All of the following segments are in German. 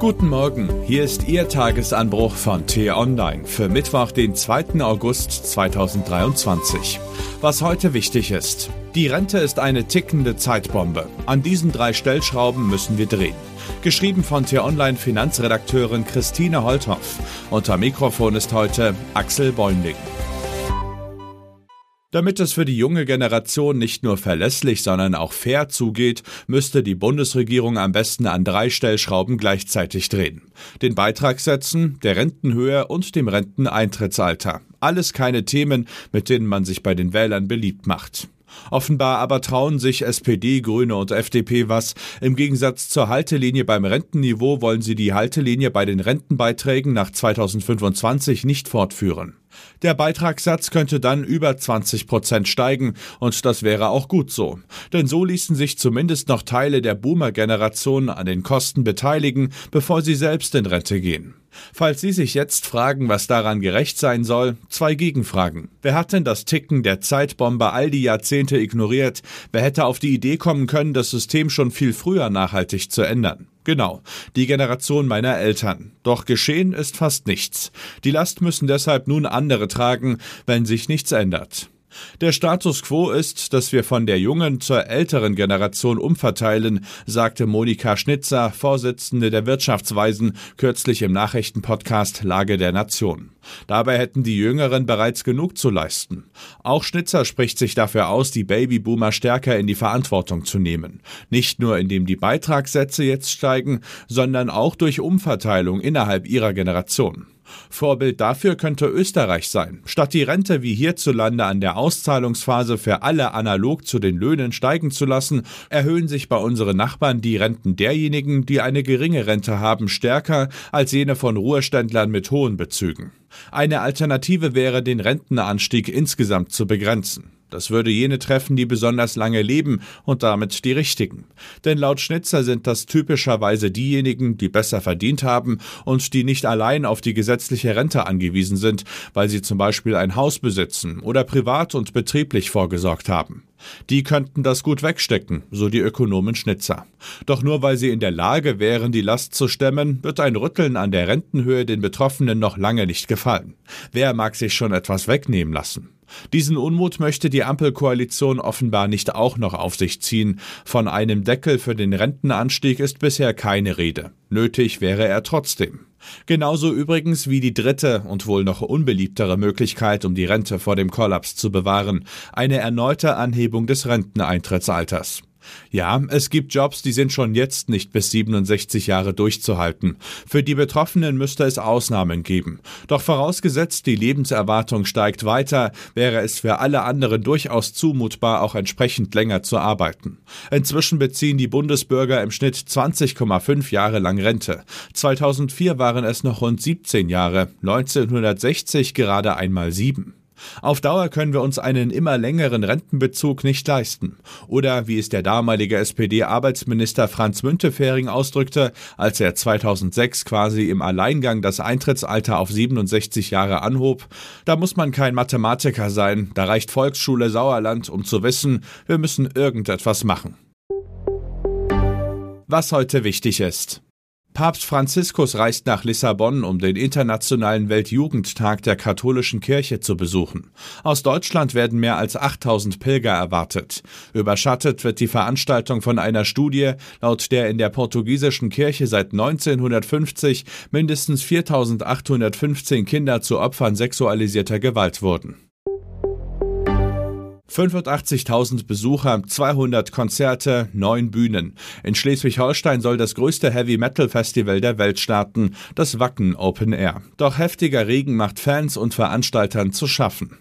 Guten Morgen, hier ist Ihr Tagesanbruch von T-Online für Mittwoch, den 2. August 2023. Was heute wichtig ist. Die Rente ist eine tickende Zeitbombe. An diesen drei Stellschrauben müssen wir drehen. Geschrieben von T-Online Finanzredakteurin Christine Holthoff. Unter Mikrofon ist heute Axel Bäumling. Damit es für die junge Generation nicht nur verlässlich, sondern auch fair zugeht, müsste die Bundesregierung am besten an drei Stellschrauben gleichzeitig drehen. Den Beitragssätzen, der Rentenhöhe und dem Renteneintrittsalter. Alles keine Themen, mit denen man sich bei den Wählern beliebt macht. Offenbar aber trauen sich SPD, Grüne und FDP was. Im Gegensatz zur Haltelinie beim Rentenniveau wollen sie die Haltelinie bei den Rentenbeiträgen nach 2025 nicht fortführen. Der Beitragssatz könnte dann über 20 Prozent steigen und das wäre auch gut so. Denn so ließen sich zumindest noch Teile der Boomer-Generation an den Kosten beteiligen, bevor sie selbst in Rente gehen. Falls Sie sich jetzt fragen, was daran gerecht sein soll, zwei Gegenfragen. Wer hat denn das Ticken der Zeitbombe all die Jahrzehnte ignoriert? Wer hätte auf die Idee kommen können, das System schon viel früher nachhaltig zu ändern? Genau, die Generation meiner Eltern. Doch geschehen ist fast nichts. Die Last müssen deshalb nun andere tragen, wenn sich nichts ändert. Der Status quo ist, dass wir von der jungen zur älteren Generation umverteilen, sagte Monika Schnitzer, Vorsitzende der Wirtschaftsweisen, kürzlich im Nachrichtenpodcast Lage der Nation. Dabei hätten die Jüngeren bereits genug zu leisten. Auch Schnitzer spricht sich dafür aus, die Babyboomer stärker in die Verantwortung zu nehmen. Nicht nur indem die Beitragssätze jetzt steigen, sondern auch durch Umverteilung innerhalb ihrer Generation. Vorbild dafür könnte Österreich sein. Statt die Rente wie hierzulande an der Auszahlungsphase für alle analog zu den Löhnen steigen zu lassen, erhöhen sich bei unseren Nachbarn die Renten derjenigen, die eine geringe Rente haben, stärker als jene von Ruheständlern mit hohen Bezügen. Eine Alternative wäre, den Rentenanstieg insgesamt zu begrenzen. Das würde jene treffen, die besonders lange leben und damit die richtigen. Denn laut Schnitzer sind das typischerweise diejenigen, die besser verdient haben und die nicht allein auf die gesetzliche Rente angewiesen sind, weil sie zum Beispiel ein Haus besitzen oder privat und betrieblich vorgesorgt haben. Die könnten das gut wegstecken, so die Ökonomen Schnitzer. Doch nur weil sie in der Lage wären, die Last zu stemmen, wird ein Rütteln an der Rentenhöhe den Betroffenen noch lange nicht gefallen. Wer mag sich schon etwas wegnehmen lassen? Diesen Unmut möchte die Ampelkoalition offenbar nicht auch noch auf sich ziehen. Von einem Deckel für den Rentenanstieg ist bisher keine Rede. Nötig wäre er trotzdem. Genauso übrigens wie die dritte und wohl noch unbeliebtere Möglichkeit, um die Rente vor dem Kollaps zu bewahren, eine erneute Anhebung des Renteneintrittsalters. Ja, es gibt Jobs, die sind schon jetzt nicht bis 67 Jahre durchzuhalten. Für die Betroffenen müsste es Ausnahmen geben. Doch vorausgesetzt, die Lebenserwartung steigt weiter, wäre es für alle anderen durchaus zumutbar, auch entsprechend länger zu arbeiten. Inzwischen beziehen die Bundesbürger im Schnitt 20,5 Jahre lang Rente. 2004 waren es noch rund 17 Jahre, 1960 gerade einmal sieben. Auf Dauer können wir uns einen immer längeren Rentenbezug nicht leisten. Oder wie es der damalige SPD-Arbeitsminister Franz Müntefering ausdrückte, als er 2006 quasi im Alleingang das Eintrittsalter auf 67 Jahre anhob, da muss man kein Mathematiker sein, da reicht Volksschule Sauerland, um zu wissen, wir müssen irgendetwas machen. Was heute wichtig ist. Papst Franziskus reist nach Lissabon, um den Internationalen Weltjugendtag der katholischen Kirche zu besuchen. Aus Deutschland werden mehr als 8000 Pilger erwartet. Überschattet wird die Veranstaltung von einer Studie, laut der in der portugiesischen Kirche seit 1950 mindestens 4815 Kinder zu Opfern sexualisierter Gewalt wurden. 85.000 Besucher, 200 Konzerte, 9 Bühnen. In Schleswig-Holstein soll das größte Heavy-Metal-Festival der Welt starten, das Wacken Open Air. Doch heftiger Regen macht Fans und Veranstaltern zu schaffen.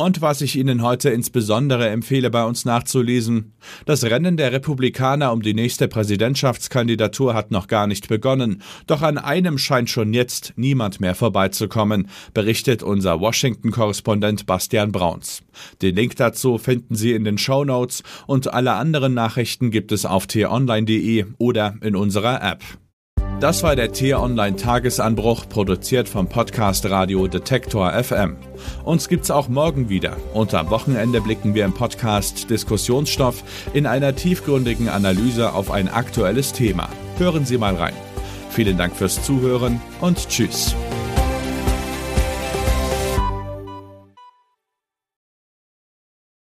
Und was ich Ihnen heute insbesondere empfehle, bei uns nachzulesen, das Rennen der Republikaner um die nächste Präsidentschaftskandidatur hat noch gar nicht begonnen, doch an einem scheint schon jetzt niemand mehr vorbeizukommen, berichtet unser Washington-Korrespondent Bastian Brauns. Den Link dazu finden Sie in den Show Notes und alle anderen Nachrichten gibt es auf t-online.de oder in unserer App. Das war der T-Online Tagesanbruch, produziert vom Podcast Radio Detektor FM. Uns gibt's auch morgen wieder. Und am Wochenende blicken wir im Podcast Diskussionsstoff in einer tiefgründigen Analyse auf ein aktuelles Thema. Hören Sie mal rein. Vielen Dank fürs Zuhören und Tschüss.